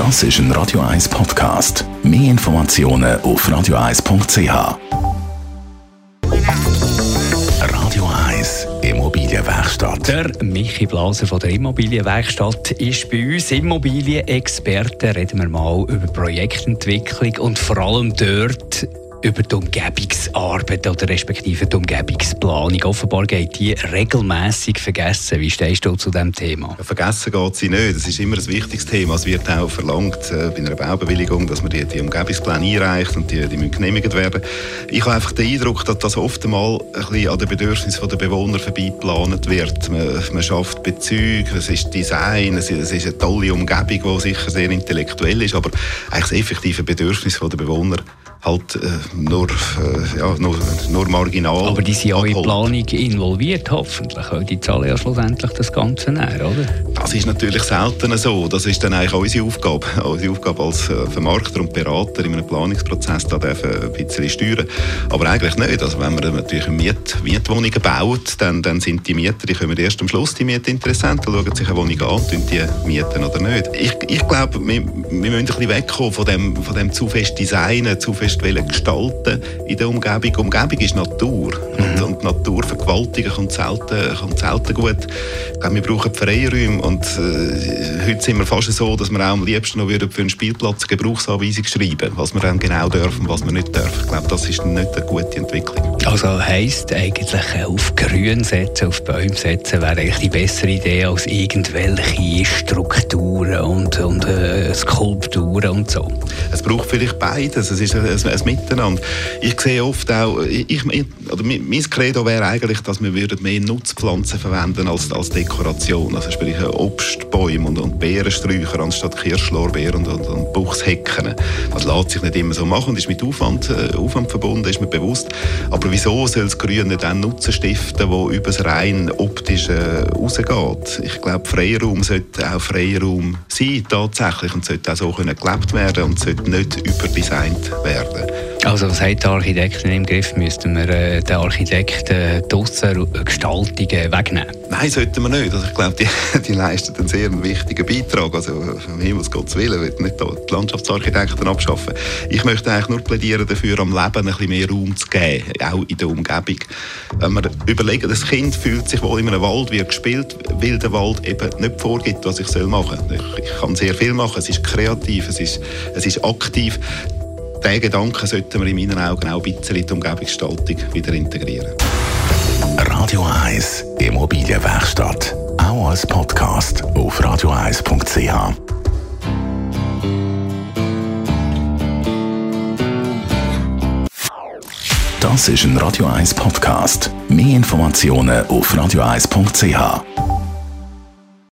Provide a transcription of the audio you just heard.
Das ist ein Radio 1 Podcast. Mehr Informationen auf radio1.ch. Radio 1 Immobilienwerkstatt. Der Michi Blaser von der Immobilienwerkstatt ist bei uns Immobilienexperte. Reden wir mal über Projektentwicklung und vor allem dort über die Umgebungsarbeit oder respektive die Umgebungsplanung. Offenbar geht die regelmäßig vergessen. Wie stehst du zu diesem Thema? Ja, vergessen geht sie nicht. Das ist immer ein wichtiges Thema. Es wird auch verlangt äh, bei einer Baubewilligung, dass man die, die Umgebungspläne einreicht und die, die müssen genehmigt werden. Ich habe einfach den Eindruck, dass das oft einmal ein bisschen an den Bedürfnissen der Bewohner vorbeigeplant wird. Man, man schafft Bezüge, es ist Design, es ist, es ist eine tolle Umgebung, die sicher sehr intellektuell ist, aber eigentlich das effektive Bedürfnis der Bewohner halt äh, nur, äh, ja, nur, nur marginal. Aber die sind auch in die Planung involviert, hoffentlich. Weil die zahlen ja schlussendlich das Ganze näher, oder? Das ist natürlich selten so. Das ist dann eigentlich unsere Aufgabe. Unsere Aufgabe als äh, Vermarkter und Berater in einem Planungsprozess, da dürfen ein bisschen steuern. Aber eigentlich nicht. Also wenn man natürlich Miet Mietwohnungen baut, dann, dann sind die Mieter, die kommen erst am Schluss, die Mietinteressenten, schauen sich eine Wohnung an und die mieten oder nicht. Ich, ich glaube, wir, wir müssen ein bisschen wegkommen von dem, von dem zu fest Designen, zu fest fest gestalten in der Umgebung. Umgebung ist Natur. Mhm. Und, und Natur vergewaltigen kommt selten, kommt selten gut. Glaube, wir brauchen Freiräume. Und äh, heute sind wir fast so, dass wir auch am liebsten noch für einen Spielplatz eine Gebrauchsanweisung schreiben was wir dann genau dürfen, was wir nicht dürfen. Ich glaube, das ist nicht eine gute Entwicklung. Also heisst eigentlich, auf Grün setzen, auf Bäume setzen, wäre eigentlich die bessere Idee als irgendwelche Strukturen und, und äh, Skulpturen und so. Es braucht vielleicht beides. Es ist ein, ein Miteinander. Ich sehe oft auch, ich, oder mein Credo wäre eigentlich, dass wir mehr Nutzpflanzen verwenden als, als Dekoration. Also sprich Obstbäume und, und Beerensträucher anstatt Kirschlorbeeren und, und, und Buchshecken. Das lässt sich nicht immer so machen und ist mit Aufwand, äh, Aufwand verbunden, ist mir bewusst. Aber wieso soll das Grün nicht dann Nutzen stiften, wo über das rein optische rausgeht? Ich glaube, Freiraum sollte auch Freiraum sein, tatsächlich, und sollte auch so gelebt werden und sollte nicht überdesignt werden. Also was hat der Architekt im Griff? Müssten wir äh, den Architekten äh, die Gestaltungen wegnehmen? Nein, sollten wir nicht. Also ich glaube, die, die leisten einen sehr wichtigen Beitrag. Also um Himmels Gottes Willen, will nicht die Landschaftsarchitekten abschaffen. Ich möchte eigentlich nur plädieren dafür, am Leben ein bisschen mehr Raum zu geben, auch in der Umgebung. Wenn wir überlegen, das Kind fühlt sich wohl in einem Wald, wird gespielt, weil der Wald eben nicht vorgibt, was ich machen soll. Ich, ich kann sehr viel machen, es ist kreativ, es ist, es ist aktiv diesen Gedanken sollten wir in meinen Augen auch ein bisschen in die Umgebungsgestaltung wieder integrieren. Radio 1 Immobilienwerkstatt. Auch als Podcast auf radio1.ch. Das ist ein Radio 1 Podcast. Mehr Informationen auf radio1.ch.